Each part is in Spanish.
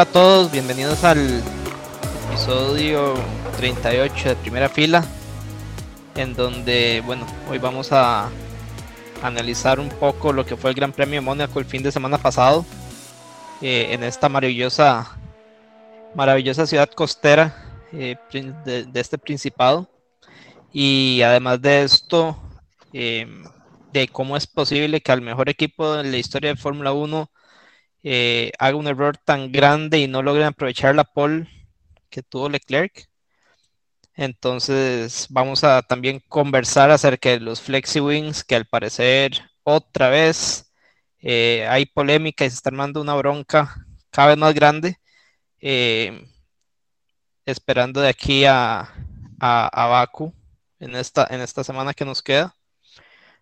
Hola a todos, bienvenidos al episodio 38 de primera fila, en donde, bueno, hoy vamos a analizar un poco lo que fue el Gran Premio de Mónaco el fin de semana pasado, eh, en esta maravillosa, maravillosa ciudad costera eh, de, este principado. Y además de esto, eh, de cómo es posible que al mejor equipo de la historia de Fórmula 1 eh, haga un error tan grande y no logre aprovechar la pole que tuvo Leclerc. Entonces vamos a también conversar acerca de los flexi wings que al parecer otra vez eh, hay polémica y se está armando una bronca cada vez más grande. Eh, esperando de aquí a, a, Baku en esta, en esta semana que nos queda.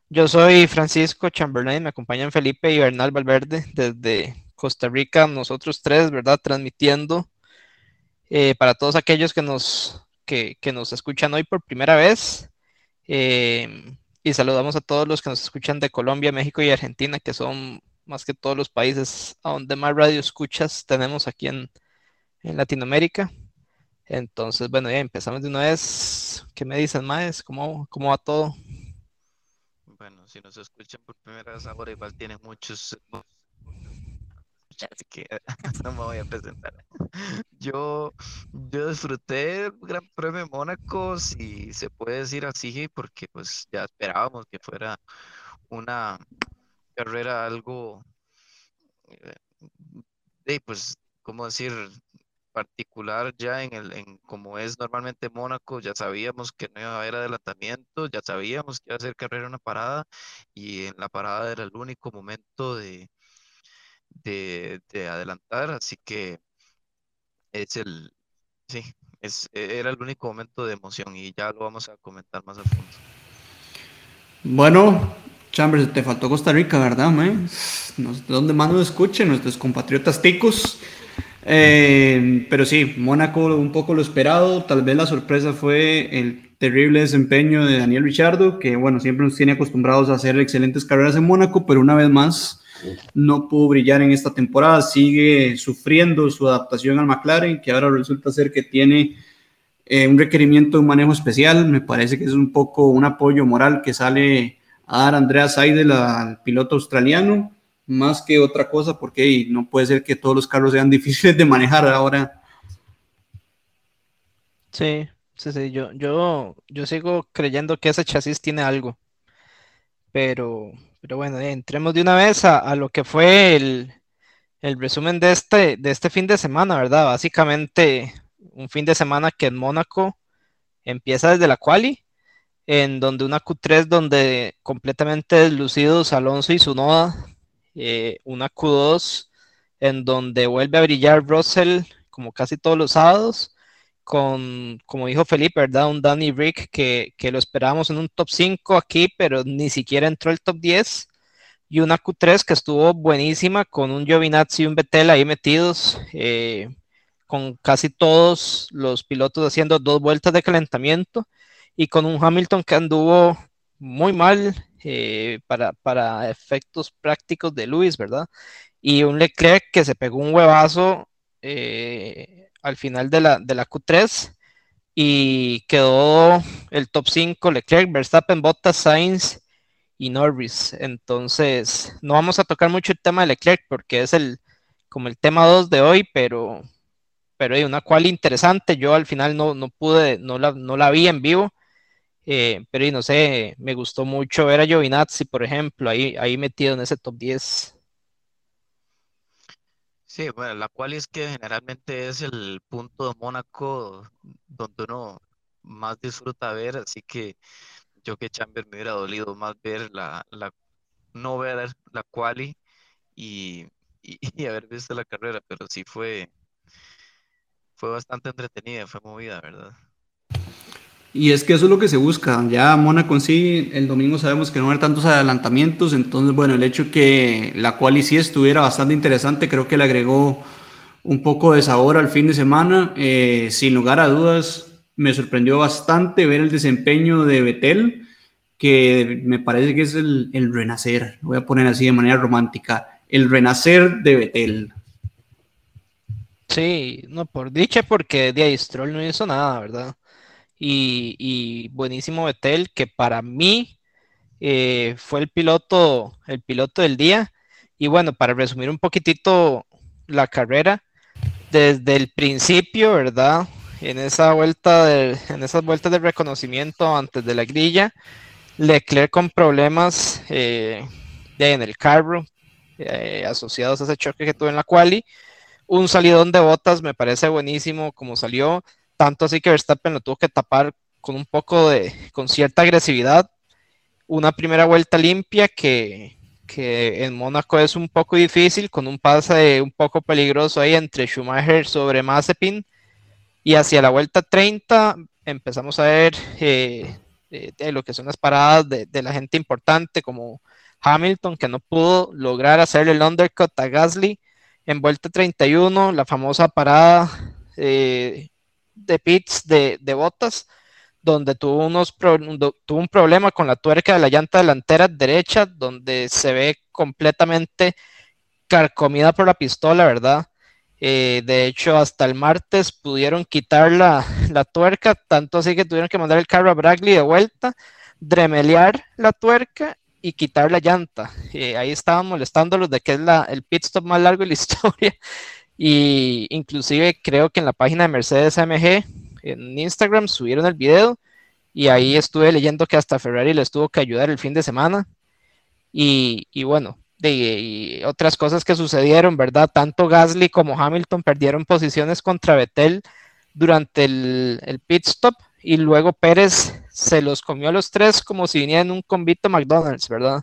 Yo soy Francisco Chamberlain, me acompañan Felipe y Bernal Valverde desde Costa Rica, nosotros tres, ¿verdad? Transmitiendo eh, para todos aquellos que nos, que, nos escuchan hoy por primera vez. Eh, y saludamos a todos los que nos escuchan de Colombia, México y Argentina, que son más que todos los países a donde más radio escuchas tenemos aquí en, Latinoamérica. Entonces, bueno, ya empezamos de una vez. ¿Qué me dicen, Maes? ¿Cómo, ¿Cómo va todo? Bueno, si nos escuchan por primera vez ahora, igual tienen muchos así que no me voy a presentar. Yo, yo disfruté el Gran Premio de Mónaco, si se puede decir así, porque pues ya esperábamos que fuera una carrera algo, eh, pues, ¿cómo decir? particular ya en el en como es normalmente Mónaco, ya sabíamos que no iba a haber adelantamiento, ya sabíamos que iba a ser carrera una parada y en la parada era el único momento de, de, adelantar, así que es el, sí, es, e, era el único momento de emoción y ya lo vamos a comentar más a fondo. Bueno, Chambers, te faltó Costa Rica, ¿verdad? Man? ¿Dónde más nos escuchen nuestros compatriotas ticos? Eh, pero sí, Mónaco un poco lo esperado, tal vez la sorpresa fue el terrible desempeño de Daniel Richardo, que bueno, siempre nos tiene acostumbrados a hacer excelentes carreras en Mónaco, pero una vez más no pudo brillar en esta temporada, sigue sufriendo su adaptación al McLaren, que ahora resulta ser que tiene eh, un requerimiento de un manejo especial, me parece que es un poco un apoyo moral que sale a dar Andrea Seidel al piloto australiano, más que otra cosa, porque no puede ser que todos los carros sean difíciles de manejar ahora. Sí, sí, sí, yo, yo, yo sigo creyendo que ese chasis tiene algo, pero pero bueno, entremos de una vez a, lo que fue el, resumen de este, de este fin de semana, ¿verdad? Básicamente un fin de semana que en Mónaco empieza desde la quali, en donde una Q3 donde completamente deslucidos Alonso y su noda, eh, una Q2 en donde vuelve a brillar Russell como casi todos los sábados, con, como dijo Felipe, ¿verdad? Un Danny Rick que, lo esperábamos en un top 5 aquí, pero ni siquiera entró el top 10. Y una Q3 que estuvo buenísima con un Giovinazzi y un Betel ahí metidos, eh, con casi todos los pilotos haciendo dos vueltas de calentamiento y con un Hamilton que anduvo muy mal eh, para, para efectos prácticos de Luis, ¿verdad? Y un Leclerc que se pegó un huevazo. Eh, al final de la, de la Q3 y quedó el top 5 Leclerc, Verstappen, Bottas, Sainz y Norris. Entonces, no vamos a tocar mucho el tema de Leclerc porque es el como el tema 2 de hoy, pero pero hay una cual interesante. Yo al final no, no pude, no la, no la vi en vivo, eh, pero no sé, me gustó mucho ver a Giovinazzi, por ejemplo, ahí, ahí metido en ese top 10. Sí, bueno, la cual es que generalmente es el punto de Mónaco donde uno más disfruta ver, así que yo que Chamber me hubiera dolido más ver la, la no ver la quali y, y, haber visto la carrera, pero sí fue, fue bastante entretenida, fue movida, ¿verdad? Y es que eso es lo que se busca. Ya Mónaco sí, el domingo sabemos que no hay tantos adelantamientos, entonces bueno, el hecho que la cual sí estuviera bastante interesante, creo que le agregó un poco de sabor al fin de semana. Eh, sin lugar a dudas, me sorprendió bastante ver el desempeño de Betel, que me parece que es el, renacer, voy a poner así de manera romántica, el renacer de Betel. Sí, no, por dicha, porque de ahí Stroll no hizo nada, ¿verdad? Y, y buenísimo Betel, que para mí eh, fue el piloto, el piloto del día. Y bueno, para resumir un poquitito la carrera, desde el principio, ¿verdad? En esa vuelta de, en esas vueltas de reconocimiento antes de la grilla, Leclerc con problemas eh, en el carro eh, asociados a ese choque que tuvo en la quali. Un salidón de botas me parece buenísimo como salió, tanto así que Verstappen lo tuvo que tapar con un poco de, con cierta agresividad. Una primera vuelta limpia que, que en Mónaco es un poco difícil, con un pase un poco peligroso ahí entre Schumacher sobre Mazepin. Y hacia la vuelta 30 empezamos a ver eh, de, lo que son las paradas de, de, la gente importante, como Hamilton, que no pudo lograr hacerle el undercut a Gasly en vuelta 31, la famosa parada eh, de pits de, de botas donde tuvo, unos tuvo un problema con la tuerca de la llanta delantera derecha, donde se ve completamente carcomida por la pistola, ¿verdad? Eh, de hecho, hasta el martes pudieron quitar la, la, tuerca, tanto así que tuvieron que mandar el carro a Bradley de vuelta, dremelear la tuerca y quitar la llanta. Eh, ahí estaban molestándolos de que es la, el pit stop más largo de la historia. Y inclusive creo que en la página de Mercedes AMG en Instagram, subieron el video y ahí estuve leyendo que hasta Ferrari les tuvo que ayudar el fin de semana. Y, y bueno, de, otras cosas que sucedieron, ¿verdad? Tanto Gasly como Hamilton perdieron posiciones contra Vettel durante el, pit stop y luego Pérez se los comió a los tres como si vinieran un convito McDonald's, ¿verdad?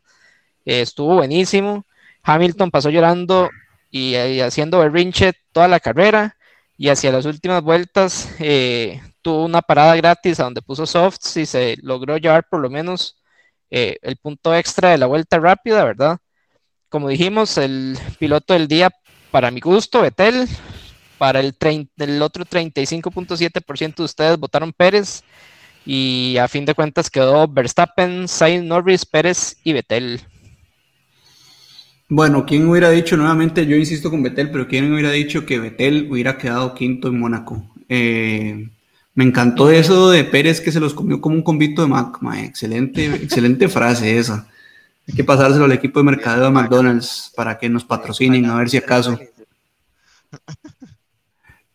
Eh, estuvo buenísimo. Hamilton pasó llorando y, y haciendo berrinche toda la carrera y hacia las últimas vueltas eh, tuvo una parada gratis a donde puso softs y se logró llevar por lo menos eh, el punto extra de la vuelta rápida, ¿verdad? Como dijimos, el piloto del día, para mi gusto, Betel, para el, el otro 35.7% de ustedes votaron Pérez y a fin de cuentas quedó Verstappen, Sainz, Norris, Pérez y Betel. Bueno, ¿quién hubiera dicho nuevamente? Yo insisto con Betel, pero ¿quién hubiera dicho que Betel hubiera quedado quinto en Mónaco? Eh, me encantó eso de Pérez que se los comió como un convito de Mac. excelente, excelente frase esa. Hay que pasárselo al equipo de mercadeo de McDonald's para que nos patrocinen, a ver si acaso.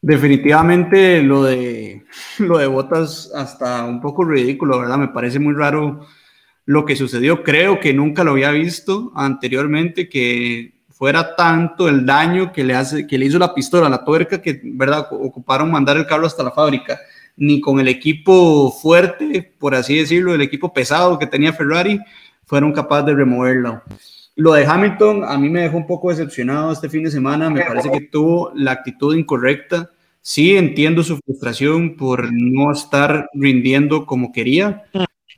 Definitivamente lo de lo de botas hasta un poco ridículo, ¿verdad? Me parece muy raro lo que sucedió. Creo que nunca lo había visto anteriormente, que fuera tanto el daño que le, hace, que le hizo la pistola, la tuerca, que verdad ocuparon mandar el carro hasta la fábrica, ni con el equipo fuerte, por así decirlo, el equipo pesado que tenía Ferrari, fueron capaces de removerlo. Lo de Hamilton a mí me dejó un poco decepcionado este fin de semana, me parece que tuvo la actitud incorrecta. Sí, entiendo su frustración por no estar rindiendo como quería,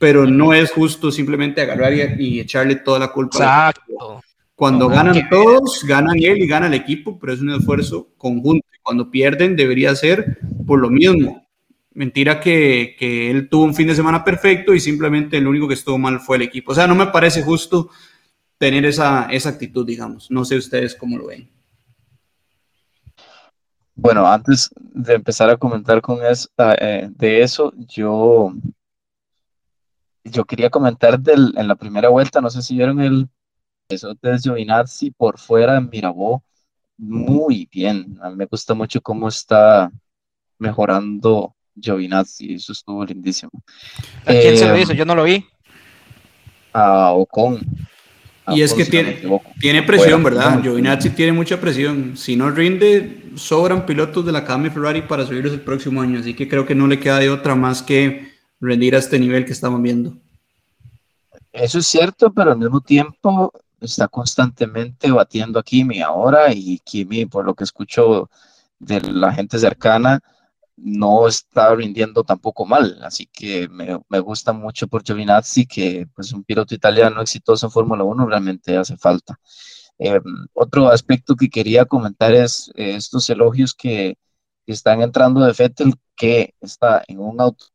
pero no es justo simplemente agarrar y, echarle toda la culpa. Exacto. Cuando ganan todos, ganan él y gana el equipo, pero es un esfuerzo conjunto. Cuando pierden, debería ser por lo mismo. Mentira que, que él tuvo un fin de semana perfecto y simplemente el único que estuvo mal fue el equipo. O sea, no me parece justo tener esa, esa actitud, digamos. No sé ustedes cómo lo ven. Bueno, antes de empezar a comentar con eso, eh, de eso, yo yo quería comentar del, en la primera vuelta, no sé si vieron el eso de Giovinazzi por fuera en Mirabó, muy bien. A mí me gusta mucho cómo está mejorando Giovinazzi, eso estuvo lindísimo. ¿A quién se lo hizo? Yo no lo vi. A Ocon. y es que tiene, tiene presión, ¿verdad? Giovinazzi tiene mucha presión. Si no rinde, sobran pilotos de la Academy Ferrari para subirlos el próximo año. Así que creo que no le queda de otra más que rendir a este nivel que estamos viendo. Eso es cierto, pero al mismo tiempo está constantemente batiendo a Kimi ahora y Kimi, por lo que escucho de la gente cercana, no está rindiendo tampoco mal. Así que me, gusta mucho por Giovinazzi, que pues un piloto italiano exitoso en Fórmula 1 realmente hace falta. Eh, otro aspecto que quería comentar es eh, estos elogios que, que están entrando de Fettel, que está en un auto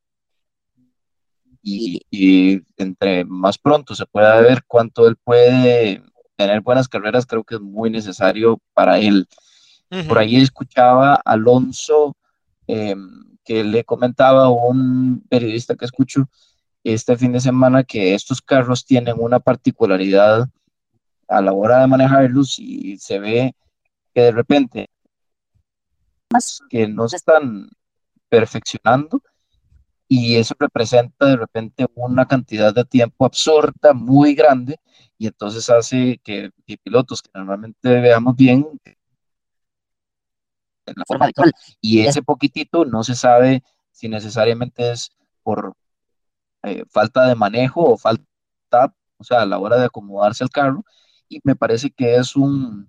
y, entre más pronto se pueda ver cuánto él puede tener buenas carreras, creo que es muy necesario para él. Por ahí escuchaba a Alonso em, que le comentaba a un periodista que escucho este fin de semana que estos carros tienen una particularidad a la hora de manejarlos y se ve que de repente que no se están perfeccionando y eso representa de repente una cantidad de tiempo absurda muy grande y entonces hace que, pilotos que normalmente veamos bien en la forma y ese poquitito no se sabe si necesariamente es por eh, falta de manejo o falta, o sea, a la hora de acomodarse al carro y me parece que es un,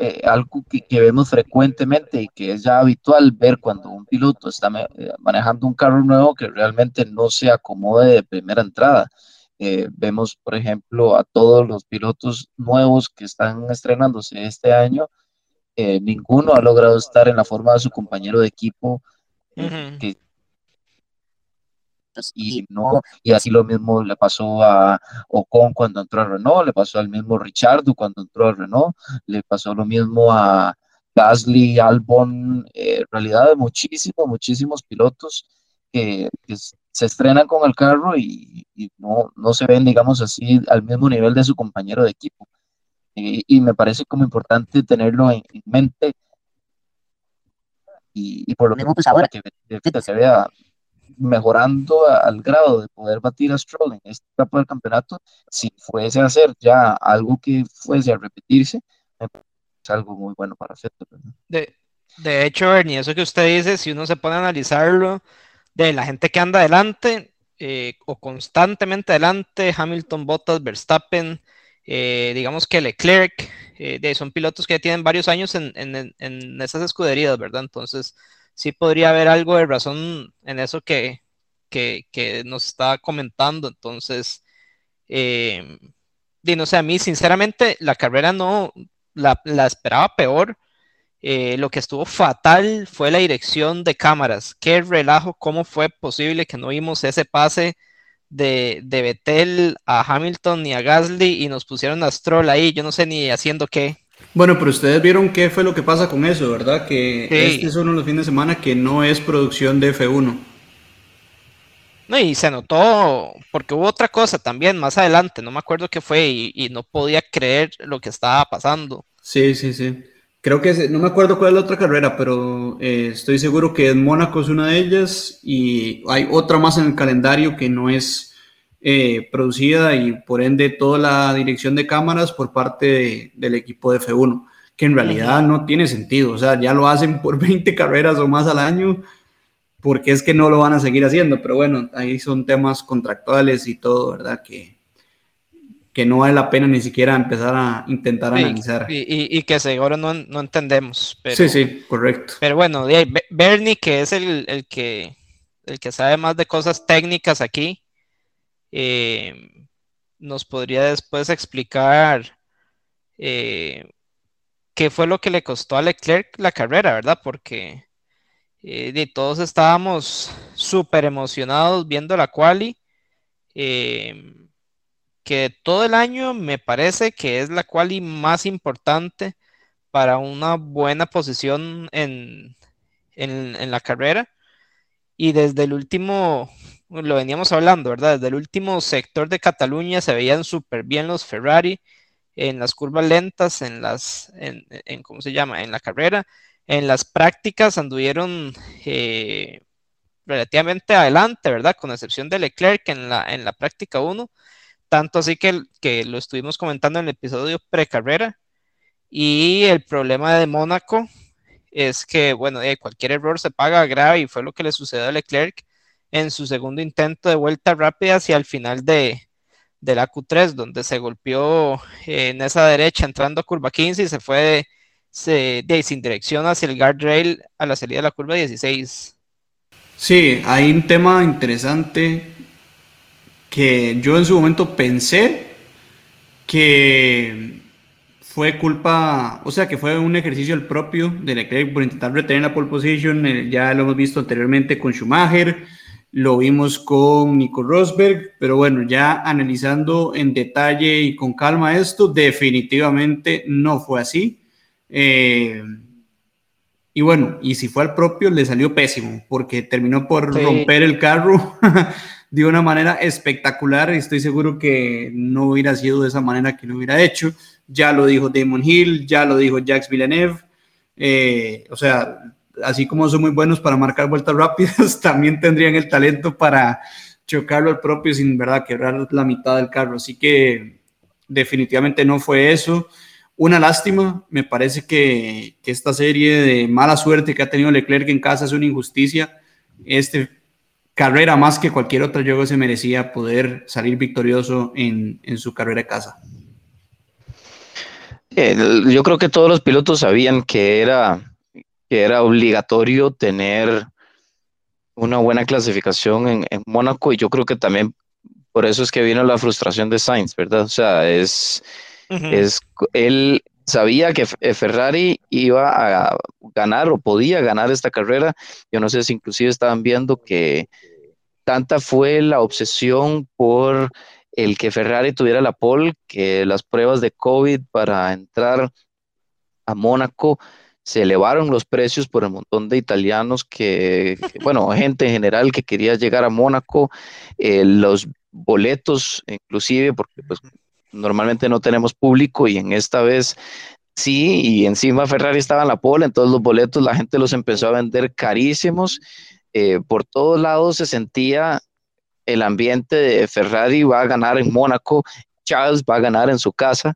eh, algo que, vemos frecuentemente y que es ya habitual ver cuando un piloto está eh, manejando un carro nuevo que realmente no se acomode de primera entrada. Eh, vemos, por ejemplo, a todos los pilotos nuevos que están estrenándose este año, ninguno ha logrado estar en la forma de su compañero de equipo que y no, y así lo mismo le pasó a Ocon cuando entró a Renault, le pasó al mismo Richardo cuando entró a Renault, le pasó lo mismo a Gasly, Albon, eh, en realidad muchísimos, muchísimos pilotos que, se estrenan con el carro y, no, no, se ven, digamos así, al mismo nivel de su compañero de equipo. y me parece como importante tenerlo en, mente y, por lo mismo pues ahora que, que se vea mejorando al grado de poder batir a Stroll en esta etapa del campeonato, si fuese a hacer ya algo que fuese a repetirse, es algo muy bueno para hacer. De, de hecho, Ernie, eso que usted dice, si uno se pone a analizarlo, de la gente que anda adelante eh, o constantemente adelante, Hamilton, Bottas, Verstappen, eh, digamos que Leclerc, eh, de, son pilotos que ya tienen varios años en, en, en esas escuderías, ¿verdad? Entonces, sí podría haber algo de razón en eso que, nos está comentando. Entonces, eh, no sé, a mí sinceramente la carrera no la, esperaba peor. Eh, lo que estuvo fatal fue la dirección de cámaras. Qué relajo, cómo fue posible que no vimos ese pase de, de Betel a Hamilton ni a Gasly y nos pusieron a Stroll ahí. Yo no sé ni haciendo qué. Bueno, pero ustedes vieron qué fue lo que pasa con eso, ¿verdad? Que este es uno de los fines de semana que no es producción de F1. No, y se notó, porque hubo otra cosa también más adelante, no me acuerdo qué fue, y, no podía creer lo que estaba pasando. Sí, sí, sí. Creo que no me acuerdo cuál es la otra carrera, pero eh, estoy seguro que en Mónaco es una de ellas y hay otra más en el calendario que no es eh, producida y por ende toda la dirección de cámaras por parte del equipo de F1, que en realidad no tiene sentido, o sea, ya lo hacen por 20 carreras o más al año, porque es que no lo van a seguir haciendo, pero bueno, ahí son temas contractuales y todo, ¿verdad? Que, que no vale la pena ni siquiera empezar a intentar analizar. Y, que seguro no, no entendemos. sí, sí, correcto. Pero bueno, Bernie, que es el, el, que, el que sabe más de cosas técnicas aquí, eh, nos podría después explicar eh, qué fue lo que le costó a Leclerc la carrera, ¿verdad? Porque eh, todos estábamos súper emocionados viendo la quali. que todo el año me parece que es la quali más importante para una buena posición en, en la carrera. Y desde el último lo veníamos hablando, ¿verdad? Desde el último sector de Cataluña se veían súper bien los Ferrari en las curvas lentas, en las, en, ¿cómo se llama? En la carrera. En las prácticas anduvieron eh, relativamente adelante, ¿verdad? Con excepción de Leclerc en la, en la práctica 1. Tanto así que, que lo estuvimos comentando en el episodio precarrera. Y el problema de Mónaco es que, bueno, cualquier error se paga grave y fue lo que le sucedió a Leclerc en su segundo intento de vuelta rápida hacia el final de, la Q3, donde se golpeó en esa derecha entrando a curva 15 y se fue de, sin dirección hacia el guardrail a la salida de la curva 16. Sí, hay un tema interesante que yo en su momento pensé que fue culpa, o sea, que fue un ejercicio el propio de Leclerc por intentar retener la pole position, eh, ya lo hemos visto anteriormente con Schumacher, lo vimos con Nico Rosberg, pero bueno, ya analizando en detalle y con calma esto, definitivamente no fue así. Eh, Y bueno, y si fue al propio, le salió pésimo, porque terminó por romper el carro de una manera espectacular estoy seguro que no hubiera sido de esa manera que lo hubiera hecho. Ya lo dijo Damon Hill, ya lo dijo Jacques Villeneuve. Eh, o sea, así como son muy buenos para marcar vueltas rápidas, también tendrían el talento para chocarlo al propio sin verdad quebrar la mitad del carro. Así que definitivamente no fue eso. Una lástima, me parece que, esta serie de mala suerte que ha tenido Leclerc en casa es una injusticia. Este carrera más que cualquier otra, yo se merecía poder salir victorioso en, en su carrera de casa. yo creo que todos los pilotos sabían que era, que era obligatorio tener una buena clasificación en, en Mónaco y yo creo que también por eso es que vino la frustración de Sainz, ¿verdad? O sea, es, es él sabía que eh, Ferrari iba a ganar o podía ganar esta carrera. Yo no sé si inclusive estaban viendo que tanta fue la obsesión por el que Ferrari tuviera la pole, que las pruebas de COVID para entrar a Mónaco se elevaron los precios por el montón de italianos que, bueno, gente en general que quería llegar a Mónaco, eh, los boletos inclusive, porque pues normalmente no tenemos público y en esta vez sí, y encima Ferrari estaba en la pole, entonces los boletos la gente los empezó a vender carísimos. Eh, por todos lados se sentía el ambiente de Ferrari va a ganar en Mónaco, Charles va a ganar en su casa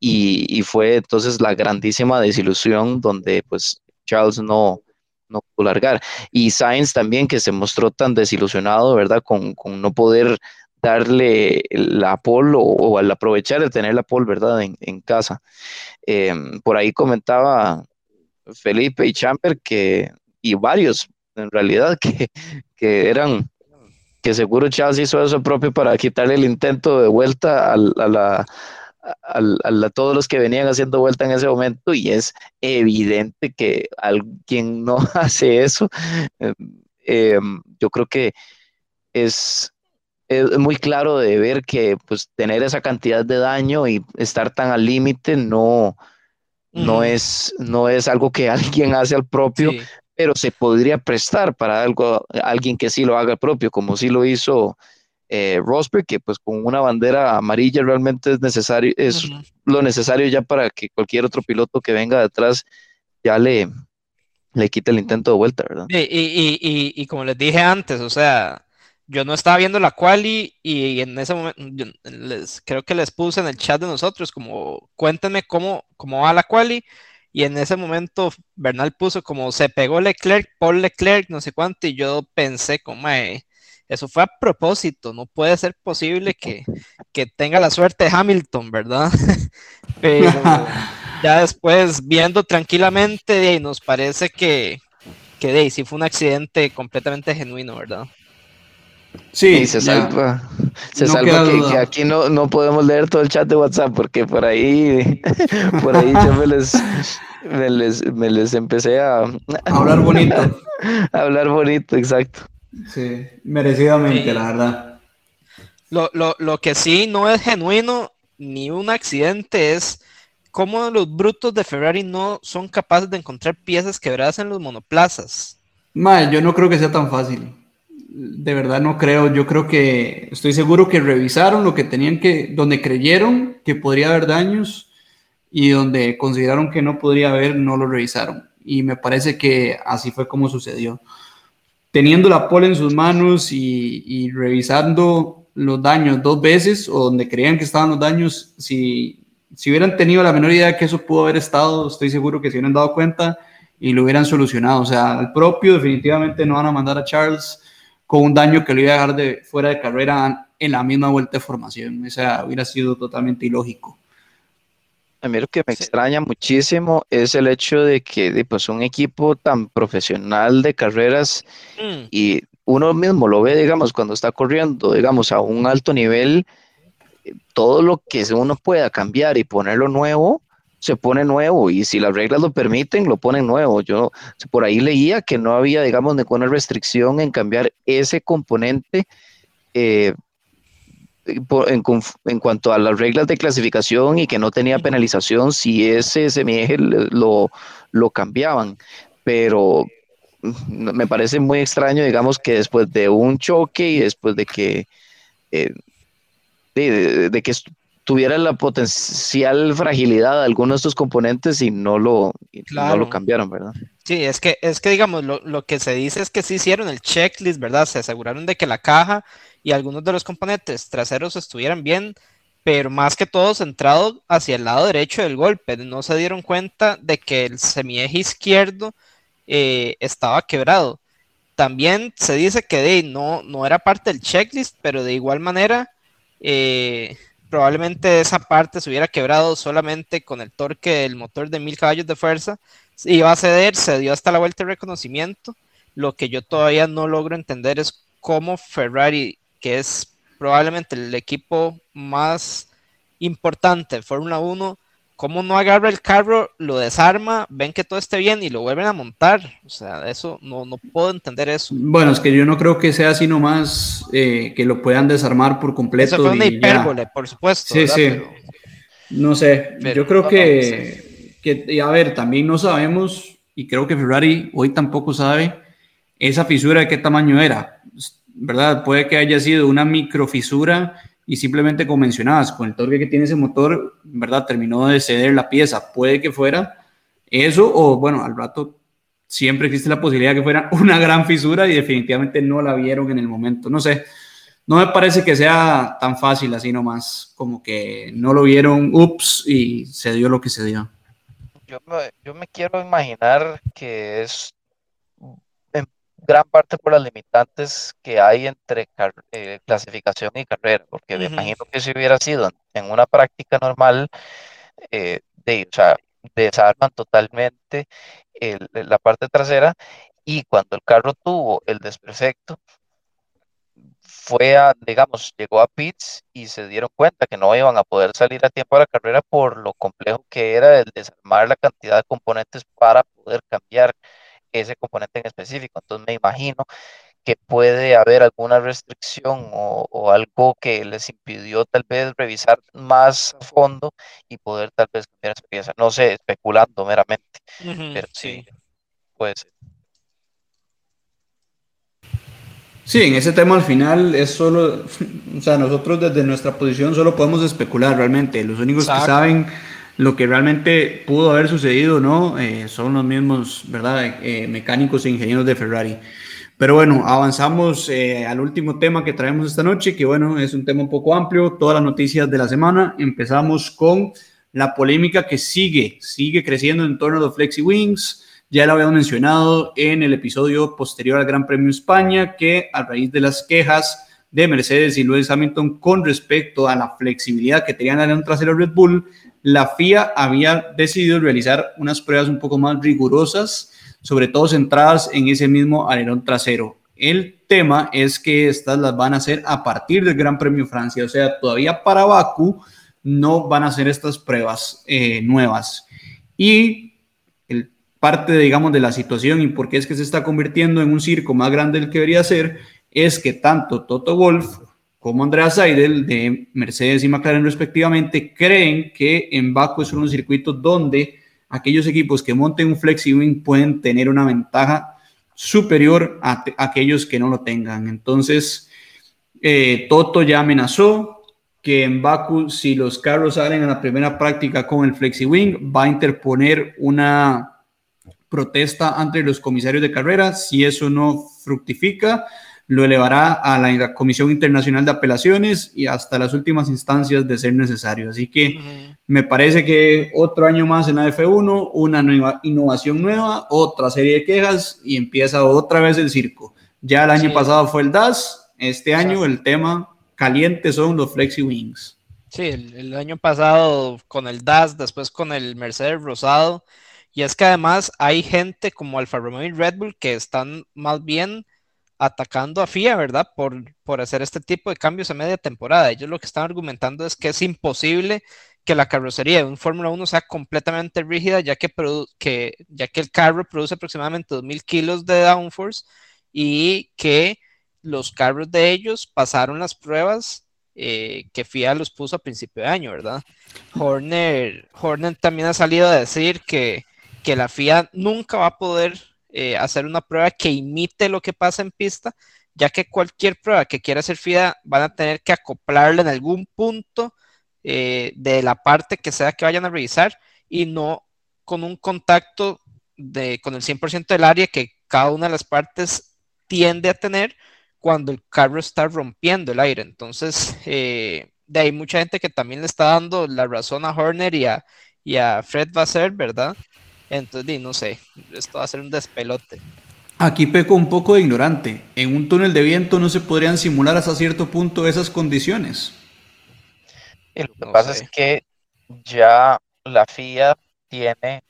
y, fue entonces la grandísima desilusión donde pues Charles no, no pudo largar. Y Sainz también que se mostró tan desilusionado, ¿verdad? Con, con no poder darle la pole o, al aprovechar el tener la pole, ¿verdad? En, casa. Em, por ahí comentaba Felipe y Champer que, y varios en realidad, que, que eran, que seguro Charles hizo eso propio para quitarle el intento de vuelta a, la, a, todos los que venían haciendo vuelta en ese momento y es evidente que alguien no hace eso. Em, em, yo creo que es, es muy claro de ver que pues tener esa cantidad de daño y estar tan al límite no, no, es, no es algo que alguien hace al propio, pero se podría prestar para algo, alguien que sí lo haga propio, como sí lo hizo eh, Rosberg, que pues con una bandera amarilla realmente es necesario, es lo necesario ya para que cualquier otro piloto que venga detrás ya le, le quite el intento de vuelta, ¿verdad? y, y, y, y como les dije antes, o sea, yo no estaba viendo la quali y en ese momento les, creo que les puse en el chat de nosotros como cuéntenme cómo, cómo va la quali y en ese momento Bernal puso como se pegó Leclerc, Paul Leclerc, no sé cuánto y yo pensé como eso fue a propósito, no puede ser posible que, que tenga la suerte de Hamilton, ¿verdad? Pero ya después viendo tranquilamente nos parece que, que sí fue un accidente completamente genuino, ¿verdad? Sí, se salva. Se salva que, aquí no, no podemos leer todo el chat de WhatsApp porque por ahí, por ahí yo me les, me les, me les empecé a, hablar bonito. a hablar bonito, exacto. Sí, merecidamente, la verdad. Lo, lo, lo que sí no es genuino ni un accidente es cómo los brutos de Ferrari no son capaces de encontrar piezas quebradas en los monoplazas. Mal, yo no creo que sea tan fácil de verdad no creo. Yo creo que estoy seguro que revisaron lo que tenían que, donde creyeron que podría haber daños y donde consideraron que no podría haber, no lo revisaron. Y me parece que así fue como sucedió. Teniendo la pole en sus manos y, revisando los daños dos veces o donde creían que estaban los daños, si, si hubieran tenido la menor idea que eso pudo haber estado, estoy seguro que se hubieran dado cuenta y lo hubieran solucionado. O sea, al propio definitivamente no van a mandar a Charles con un daño que lo iba a dejar de, fuera de carrera en la misma vuelta de formación. O sea, hubiera sido totalmente ilógico. A mí lo que me extraña muchísimo es el hecho de que pues, un equipo tan profesional de carreras mm. y uno mismo lo ve, digamos, cuando está corriendo, digamos, a un alto nivel, todo lo que uno pueda cambiar y ponerlo nuevo, se pone nuevo y si las reglas lo permiten, lo ponen nuevo. Yo por ahí leía que no había, digamos, ninguna restricción en cambiar ese componente eh, en, cuanto a las reglas de clasificación y que no tenía penalización si ese semieje lo, lo cambiaban. pero mm, me parece muy extraño, digamos, que después de un choque y después de que, eh, de, que tuviera la potencial fragilidad de algunos de estos componentes y no lo, no lo cambiaron, ¿verdad? Sí, es que, es que digamos, lo, lo, que se dice es que sí hicieron el checklist, ¿verdad? Se aseguraron de que la caja y algunos de los componentes traseros estuvieran bien, pero más que todo centrado hacia el lado derecho del golpe. No se dieron cuenta de que el semieje izquierdo eh, estaba quebrado. También se dice que de, no, no era parte del checklist, pero de igual manera, eh, probablemente esa parte se hubiera quebrado solamente con el torque del motor de mil caballos de fuerza. Iba a ceder, se dio hasta la vuelta de reconocimiento. Lo que yo todavía no logro entender es cómo Ferrari, que es probablemente el equipo más importante de Fórmula 1, cómo no agarra el carro, lo desarma, ven que todo esté bien y lo vuelven a montar. O sea, eso no, no puedo entender eso. Bueno, es que yo no creo que sea así nomás eh, que lo puedan desarmar por completo. Eso fue una hipérbole, por supuesto. Sí, sí. No sé, yo creo que, que, a ver, también no sabemos, y creo que Ferrari hoy tampoco sabe, esa fisura de qué tamaño era. ¿verdad? Puede que haya sido una microfisura y simplemente como mencionabas, con el torque que tiene ese motor, ¿verdad? Terminó de ceder la pieza. Puede que fuera eso o bueno, al rato siempre existe la posibilidad que fuera una gran fisura y definitivamente no la vieron en el momento. No sé, no me parece que sea tan fácil así nomás, como que no lo vieron, ups, y se dio lo que se dio. Yo yo me quiero imaginar que es gran parte por las limitantes que hay entre eh, clasificación y carrera, porque me imagino que si hubiera sido en una práctica normal, eh, de, o sea, desarman totalmente la parte trasera y cuando el carro tuvo el desperfecto, fue a, digamos, llegó a pits y se dieron cuenta que no iban a poder salir a tiempo a la carrera por lo complejo que era el desarmar la cantidad de componentes para poder cambiar ese componente en específico. Entonces me imagino que puede haber alguna restricción o, algo que les impidió tal vez revisar más a fondo y poder tal vez cambiar esa pieza. No sé, especulando meramente, pero sí, puede ser. Sí, en ese tema al final es solo, o sea, nosotros desde nuestra posición solo podemos especular realmente. Los únicos que saben lo que realmente pudo haber sucedido, ¿no? Eh, son los mismos, ¿verdad? Eh, mecánicos e ingenieros de Ferrari. Pero bueno, avanzamos eh, al último tema que traemos esta noche, que bueno, es un tema un poco amplio, todas las noticias de la semana. Empezamos con la polémica que sigue, sigue creciendo en torno a los Flexi Wings. Ya lo habíamos mencionado en el episodio posterior al Gran Premio España, que a raíz de las quejas de Mercedes y Lewis Hamilton con respecto a la flexibilidad que tenían en el trasero Red Bull, la FIA había decidido realizar unas pruebas un poco más rigurosas, sobre todo centradas en ese mismo alerón trasero. El tema es que estas las van a hacer a partir del Gran Premio Francia, o sea, todavía para Baku no van a hacer estas pruebas eh, nuevas. Y el, parte, digamos, de la situación y por qué es que se está convirtiendo en un circo más grande del que debería ser, es que tanto Toto Wolf como Andrea Seidel de Mercedes y McLaren respectivamente creen que en Baku es un circuito donde aquellos equipos que monten un flexi-wing pueden tener una ventaja superior a, aquellos que no lo tengan. Entonces, eh, Toto ya amenazó que en Baku, si los carros salen a la primera práctica con el flexi-wing, va a interponer una protesta ante los comisarios de carrera. Si eso no fructifica, lo elevará a la Comisión Internacional de Apelaciones y hasta las últimas instancias de ser necesario. Así que me parece que otro año más en la F1, una nueva innovación nueva, otra serie de quejas y empieza otra vez el circo. Ya el año pasado fue el DAS, este año el tema caliente son los Flexi Wings. Sí, el, el, año pasado con el DAS, después con el Mercedes Rosado. Y es que además hay gente como Alfa Romeo y Red Bull que están más bien atacando a FIA, ¿verdad? Por, por hacer este tipo de cambios a media temporada. Ellos lo que están argumentando es que es imposible que la carrocería de un Fórmula 1 sea completamente rígida, ya que, que, ya que el carro produce aproximadamente 2.000 kilos de downforce y que los carros de ellos pasaron las pruebas eh, que FIA los puso a principio de año, ¿verdad? Horner, Horner también ha salido a decir que, que la FIA nunca va a poder eh, hacer una prueba que imite lo que pasa en pista, ya que cualquier prueba que quiera hacer FIA van a tener que acoplarle en algún punto eh, de la parte que sea que vayan a revisar y no con un contacto de, con el 100% del área que cada una de las partes tiende a tener cuando el carro está rompiendo el aire. Entonces, eh, de ahí mucha gente que también le está dando la razón a Horner y a, y a Fred ser, ¿verdad? Entonces, no sé, esto va a ser un despelote. Aquí peco un poco de ignorante. En un túnel de viento no se podrían simular hasta cierto punto esas condiciones. Y lo que pasa es que ya la FIA tiene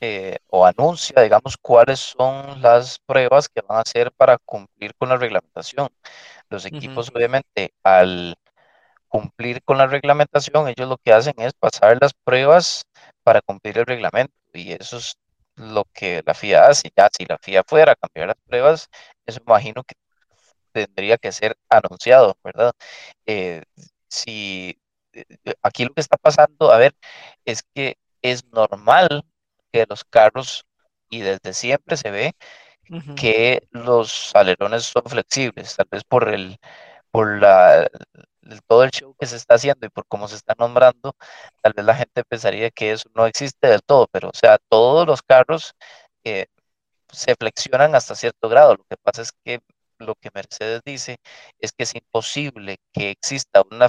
eh, o anuncia, digamos, cuáles son las pruebas que van a hacer para cumplir con la reglamentación. Los equipos, obviamente, al cumplir con la reglamentación, ellos lo que hacen es pasar las pruebas para cumplir el reglamento. Y eso es lo que la FIA hace. Ya si la FIA fuera a cambiar las pruebas, eso imagino que tendría que ser anunciado, ¿verdad? Eh, si eh, aquí lo que está pasando, a ver, es que es normal que los carros, y desde siempre se ve, que los alerones son flexibles, tal vez por el, por la, todo el show que se está haciendo y por cómo se está nombrando, tal vez la gente pensaría que eso no existe del todo, pero o sea, todos los carros eh, se flexionan hasta cierto grado. Lo que pasa es que lo que Mercedes dice es que es imposible que exista una,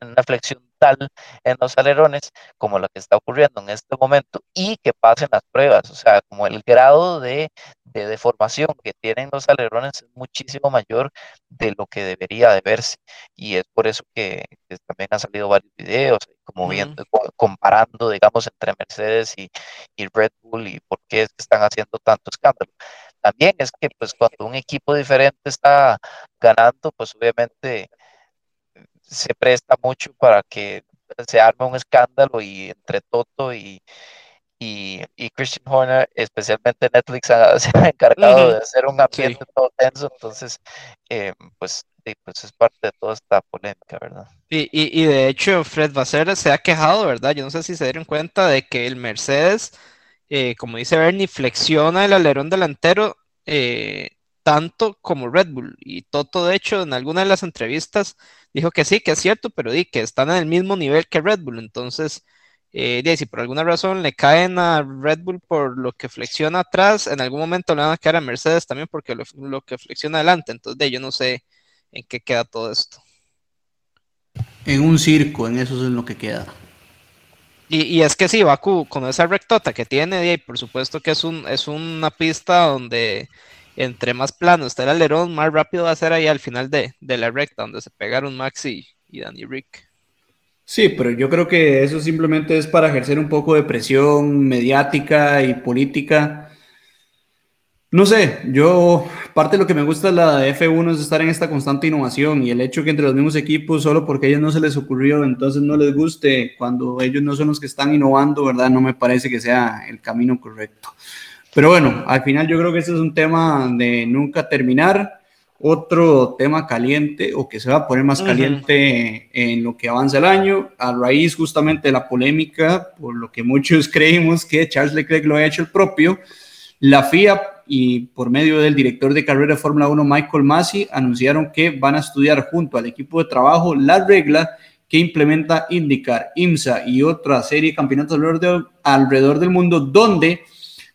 una flexión en los alerones como la que está ocurriendo en este momento y que pasen las pruebas. O sea, como el grado de, de deformación que tienen los alerones es muchísimo mayor de lo que debería de verse. Y es por eso que, también han salido varios videos, como viendo, comparando, digamos, entre Mercedes y, y Red Bull y por qué están haciendo tanto escándalo también es que pues cuando un equipo diferente está ganando, pues obviamente se presta mucho para que se arme un escándalo y entre Toto y, y, Christian Horner, especialmente Netflix, se ha encargado de hacer un ambiente todo tenso, entonces, eh, pues, pues es parte de toda esta polémica, ¿verdad? Y, y, y de hecho, Fred Vasser se ha quejado, ¿verdad? Yo no sé si se dieron cuenta de que el Mercedes, eh, como dice Bernie, flexiona el alerón delantero eh, tanto como Red Bull. Y Toto, de hecho, en alguna de las entrevistas dijo que sí, que es cierto, pero di que están en el mismo nivel que Red Bull. Entonces, eh, si por alguna razón le caen a Red Bull por lo que flexiona atrás, en algún momento le van a caer a Mercedes también porque lo, que flexiona adelante. Entonces, de, yo no sé en qué queda todo esto. En un circo, en eso es lo que queda. Y, es que sí, Baku, con esa rectota que tiene, y por supuesto que es, un, es una pista donde entre más plano está el alerón, más rápido va a ser ahí al final de, la recta, donde se pegaron Max y, y Danny Rick. Sí, pero yo creo que eso simplemente es para ejercer un poco de presión mediática y política no sé, yo parte de lo que me gusta de la F1 es estar en esta constante innovación y el hecho que entre los mismos equipos, solo porque a ellos no se les ocurrió, entonces no les guste cuando ellos no son los que están innovando, ¿verdad? No me parece que sea el camino correcto. Pero bueno, al final yo creo que ese es un tema de nunca terminar. Otro tema caliente o que se va a poner más caliente en lo que avanza el año, a raíz justamente de la polémica, por lo que muchos creímos que Charles Leclerc lo ha hecho el propio, la FIA y por medio del director de carrera de Fórmula 1, Michael Masi, anunciaron que van a estudiar junto al equipo de trabajo la regla que implementa IndyCar, IMSA y otra serie de campeonatos alrededor del mundo, donde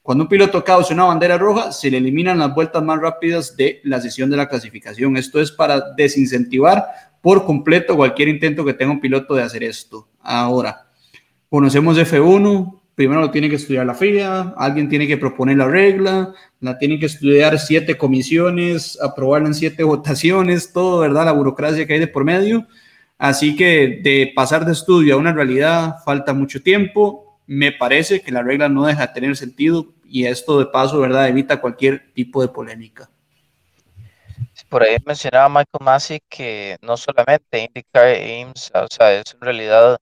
cuando un piloto causa una bandera roja, se le eliminan las vueltas más rápidas de la sesión de la clasificación. Esto es para desincentivar por completo cualquier intento que tenga un piloto de hacer esto. Ahora, conocemos F1, primero lo tiene que estudiar la FIA, alguien tiene que proponer la regla, la tienen que estudiar siete comisiones, aprobarla en siete votaciones, todo, ¿verdad? La burocracia que hay de por medio. Así que de pasar de estudio a una realidad falta mucho tiempo. Me parece que la regla no deja de tener sentido y esto de paso, ¿verdad? Evita cualquier tipo de polémica. Por ahí mencionaba Michael Massey que no solamente IndyCar e IMSA, o sea, es en realidad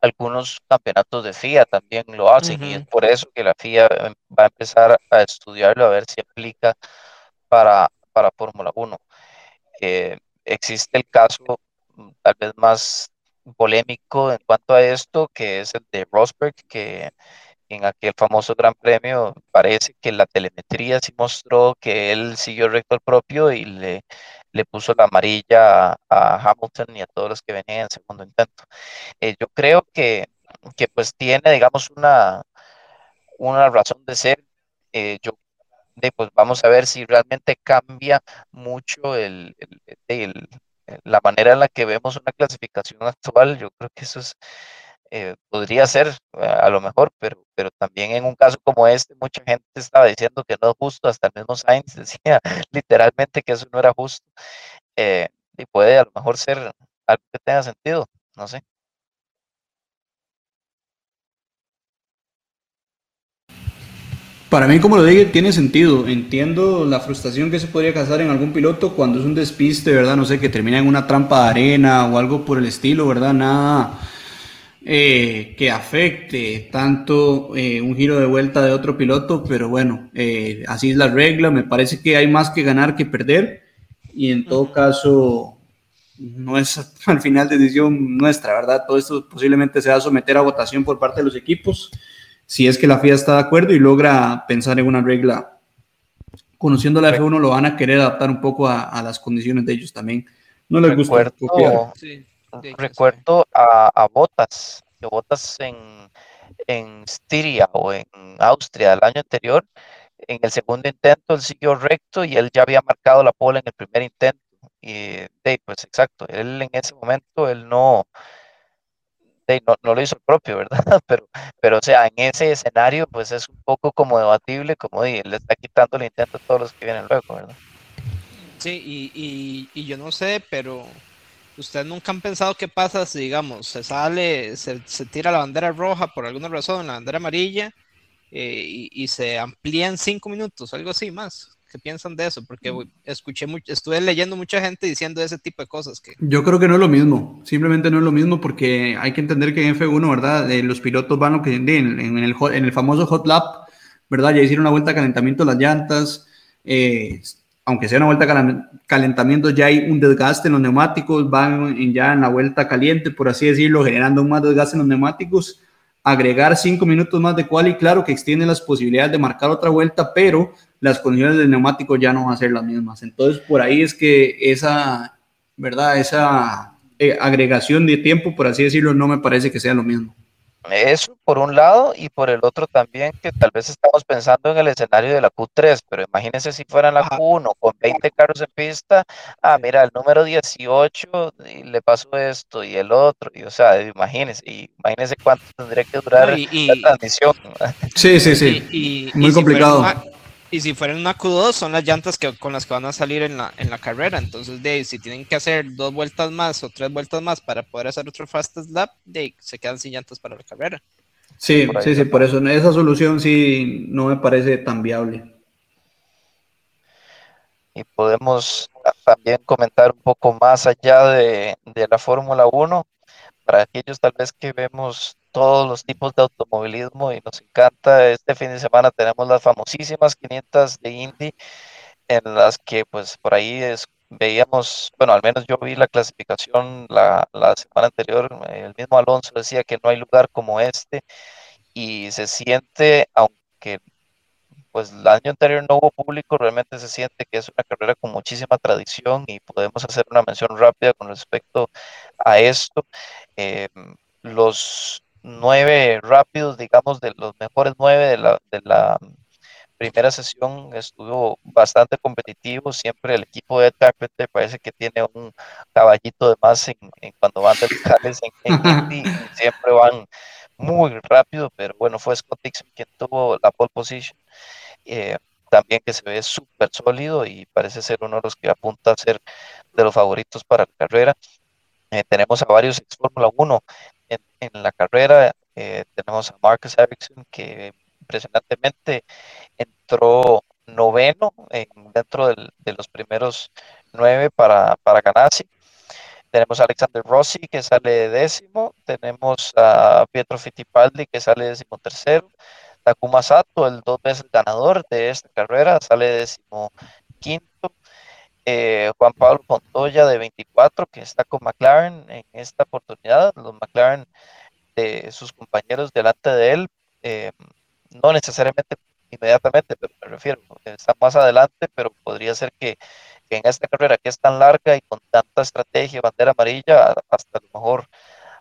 algunos campeonatos de FIA también lo hacen y es por eso que la FIA em, va a empezar a estudiarlo a ver si aplica para, para Fórmula 1. Eh, existe el caso mm, tal vez más polémico en cuanto a esto, que es el de Rosberg, que en aquel famoso Gran Premio, parece que la telemetría sí mostró que él siguió recto al propio y le, le puso la amarilla a, Hamilton y a todos los que venían en segundo intento. Eh, yo creo que, que, pues tiene, digamos, una, una razón de ser. Eh, yo de, pues vamos a ver si realmente cambia mucho el, la manera en la que vemos una clasificación actual. Yo creo que eso es, eh, podría ser a lo mejor, pero, pero también en un caso como este, mucha gente estaba diciendo que no es justo, hasta el mismo Sainz decía literalmente que eso no era justo. Eh, y puede a lo mejor ser algo que tenga sentido, no sé. Para mí, como lo dije, tiene sentido. Entiendo la frustración que se podría causar en algún piloto cuando es un despiste, ¿verdad? No sé, que termina en una trampa de arena o algo por el estilo, ¿verdad? Nada eh, que afecte tanto eh, un giro de vuelta de otro piloto, pero bueno, eh, así es la regla. Me parece que hay más que ganar que perder y en todo caso no es al final decisión nuestra, ¿verdad? Todo esto posiblemente se va a someter a votación por parte de los equipos si es que la FIA está de acuerdo y logra pensar en una regla, conociendo la F1 lo van a querer adaptar un poco a, las condiciones de ellos también. No les gusta copiar. Recuerdo a, a, Botas, que Botas en, en Styria o en Austria el año anterior, en el segundo intento él siguió recto y él ya había marcado la pole en el primer intento. Y pues exacto, él en ese momento él no, no, no, lo hizo propio, ¿verdad? Pero, pero, o sea, en ese escenario, pues es un poco como debatible, como dije, le está quitando el intento a todos los que vienen luego, ¿verdad? Sí, y, y, y yo no sé, pero ustedes nunca han pensado qué pasa si, digamos, se sale, se, se tira la bandera roja por alguna razón, la bandera amarilla, eh, y, se amplía en cinco minutos, algo así más. ¿Qué piensan de eso? Porque escuché, estuve leyendo mucha gente diciendo ese tipo de cosas. Que... Yo creo que no es lo mismo, simplemente no es lo mismo porque hay que entender que en F1, ¿verdad? Eh, los pilotos van lo que en, en, el, famoso hot lap, ¿verdad? Ya hicieron una vuelta de calentamiento las llantas, eh, aunque sea una vuelta calentamiento, ya hay un desgaste en los neumáticos, van ya en la vuelta caliente, por así decirlo, generando un más desgaste en los neumáticos agregar cinco minutos más de quali, claro que extiende las posibilidades de marcar otra vuelta, pero las condiciones del neumático ya no van a ser las mismas. Entonces, por ahí es que esa, ¿verdad? Esa eh, agregación de tiempo, por así decirlo, no me parece que sea lo mismo. Eso por un lado y por el otro también que tal vez estamos pensando en el escenario de la Q3, pero imagínense si fuera la Q1 con 20 carros en pista, ah, mira, el número 18 y le pasó esto y el otro, y o sea, imagínense, y imagínense cuánto tendría que durar la transmisión. Sí, sí, sí, muy complicado. Y si fueran una Q2, son las llantas que, con las que van a salir en la, en la carrera. Entonces, de, si tienen que hacer dos vueltas más o tres vueltas más para poder hacer otro fastest lap, de, se quedan sin llantas para la carrera. Sí, sí, sí, por eso esa solución sí no me parece tan viable. Y podemos también comentar un poco más allá de, de la Fórmula 1, para aquellos tal vez que vemos todos los tipos de automovilismo y nos encanta. Este fin de semana tenemos las famosísimas 500 de Indy en las que pues por ahí es, veíamos, bueno, al menos yo vi la clasificación la, la semana anterior, el mismo Alonso decía que no hay lugar como este y se siente, aunque pues el año anterior no hubo público, realmente se siente que es una carrera con muchísima tradición y podemos hacer una mención rápida con respecto a esto. Eh, los nueve rápidos, digamos, de los mejores nueve de la, de la primera sesión estuvo bastante competitivo. Siempre el equipo de Ed Carpenter parece que tiene un caballito de más en, cuando van de locales en, Indy. Siempre van muy rápido, pero bueno, fue Scott Dixon quien tuvo la pole position. Eh, también que se ve súper sólido y parece ser uno de los que apunta a ser de los favoritos para la carrera. Eh, tenemos a varios ex Fórmula 1 en, la carrera. Eh, tenemos a Marcus Ericsson que impresionantemente entró noveno dentro de los primeros nueve para, para ganarse. Tenemos a Alexander Rossi que sale décimo. Tenemos a Pietro Fittipaldi que sale décimo tercero. Takuma Sato, el dos veces ganador de esta carrera, sale décimo quinto. Eh, Juan Pablo Montoya de 24, que está con McLaren en esta oportunidad. Los McLaren de sus compañeros delante de él, eh, no necesariamente inmediatamente, pero me refiero, está más adelante, pero podría ser que, en esta carrera que es tan larga y con tanta estrategia, bandera amarilla, hasta a lo mejor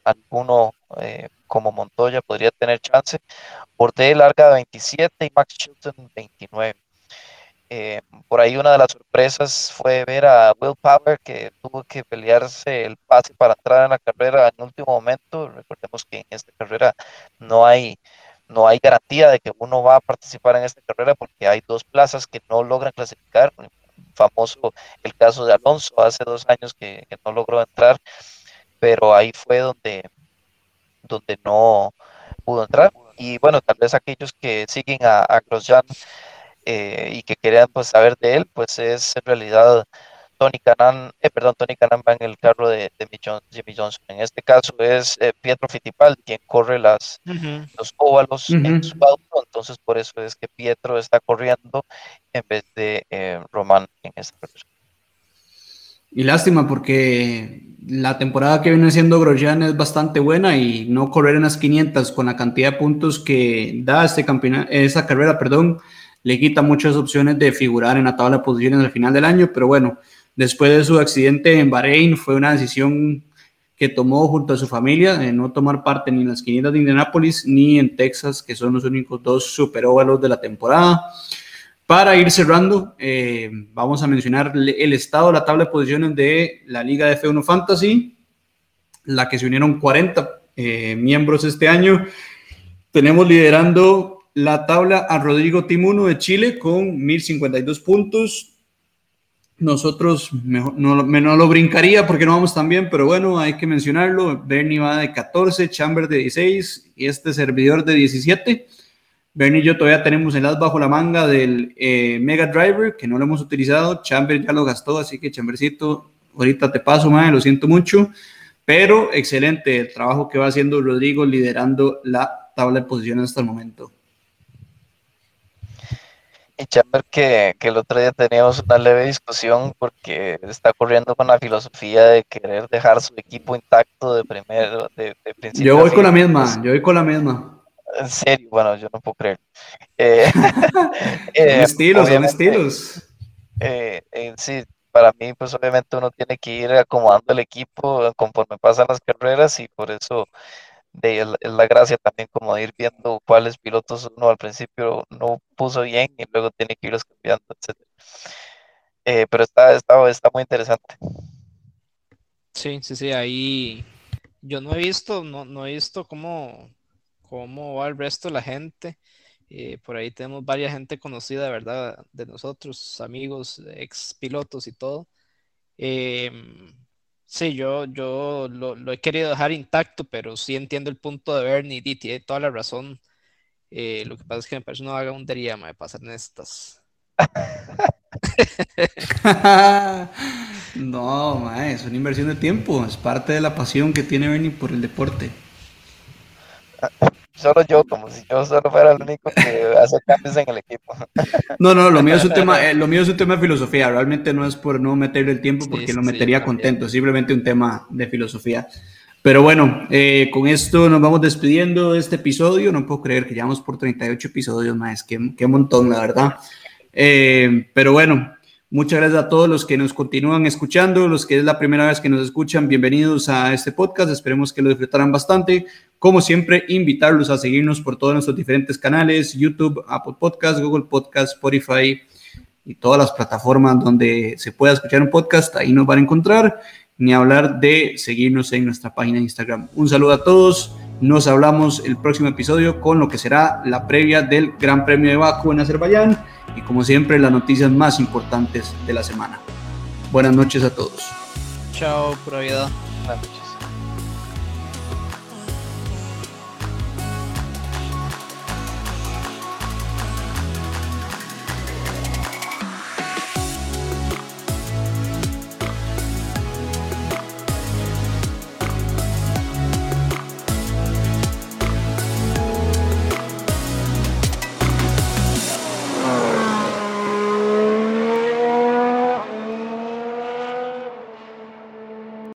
alguno eh, como Montoya podría tener chance. Borde larga 27 y Max Chilton 29. Eh, por ahí una de las sorpresas fue ver a Will Power que tuvo que pelearse el pase para entrar en la carrera en último momento. Recordemos que en esta carrera no hay, no hay garantía de que uno va a participar en esta carrera porque hay dos plazas que no logran clasificar. Famoso el caso de Alonso hace dos años que, no logró entrar, pero ahí fue donde, donde no pudo entrar. Y bueno, tal vez aquellos que siguen a, a Grosjean eh, y que querían pues saber de él, pues es en realidad Tony Canan, eh, perdón, Tony Canan va en el carro de, Jimmy Johnson. En este caso es eh, Pietro Fittipaldi quien corre las, los óvalos en su auto, entonces por eso es que Pietro está corriendo en vez de Román en esta persona. Y lástima porque la temporada que viene siendo Grosjean es bastante buena y no correr en las 500 con la cantidad de puntos que da este campeonato, esa carrera, perdón, le quita muchas opciones de figurar en la tabla de posiciones al final del año, pero bueno, después de su accidente en Bahrein fue una decisión que tomó junto a su familia de no tomar parte ni en las 500 de Indianápolis ni en Texas, que son los únicos dos superóvalos de la temporada. Para ir cerrando, eh, vamos a mencionar el estado de la tabla de posiciones de la Liga de F1 Fantasy, la que se unieron 40 eh, miembros este año. Tenemos liderando la tabla a Rodrigo Timuno de Chile con 1052 puntos. Nosotros no, lo brincaría porque no vamos tan bien, pero bueno, hay que mencionarlo. Bernie va de 14, Chamber de 16 y este servidor de 17. Bernie y yo todavía tenemos el as bajo la manga del eh, Mega Driver que no lo hemos utilizado. Chamber ya lo gastó, así que Chambercito, ahorita te paso, madre, lo siento mucho. Pero excelente el trabajo que va haciendo Rodrigo liderando la tabla de posiciones hasta el momento y Chamber que, que, el otro día teníamos una leve discusión porque está corriendo con la filosofía de querer dejar su equipo intacto de primero, de, principio. Yo voy con la misma, yo voy con la misma. En serio, bueno, yo no puedo creer. Eh, eh, estilos, son estilos. Eh, sí, para mí, pues obviamente uno tiene que ir acomodando el equipo conforme pasan las carreras y por eso de es la gracia también como de ir viendo cuáles pilotos uno al principio no puso bien y luego tiene que irlos cambiando, etc. Eh, pero está, está, está muy interesante. Sí, sí, sí, ahí yo no he visto, no, no he visto cómo, cómo va el resto de la gente. Eh, por ahí tenemos varias gente conocida, verdad, de nosotros, amigos, ex pilotos y todo. Eh, Sí, yo, yo lo, he querido dejar intacto, pero sí entiendo el punto de Bernie y tiene toda la razón. Eh, lo que pasa es que me parece una vagabundería me pasar en estas. no, es una inversión de tiempo, es parte de la pasión que tiene Bernie por el deporte solo yo, como si yo solo fuera el único que hace cambios en el equipo. No, no, lo mío es un tema, eh, lo mío es un tema de filosofía, realmente no es por no meterle el tiempo porque lo metería contento, es simplemente un tema de filosofía. Pero bueno, eh, con esto nos vamos despidiendo de este episodio, no puedo creer que llevamos por 38 episodios más, qué, qué montón, la verdad. Eh, pero bueno, Muchas gracias a todos los que nos continúan escuchando, los que es la primera vez que nos escuchan, bienvenidos a este podcast, esperemos que lo disfrutaran bastante. Como siempre, invitarlos a seguirnos por todos nuestros diferentes canales, YouTube, Apple Podcast, Google Podcast, Spotify y todas las plataformas donde se pueda escuchar un podcast, ahí nos van a encontrar, ni hablar de seguirnos en nuestra página de Instagram. Un saludo a todos, nos hablamos el próximo episodio con lo que será la previa del Gran Premio de Baku en Azerbaiyán y como siempre las noticias más importantes de la semana. Buenas noches a todos. Chao, pura vida. Buenas noches.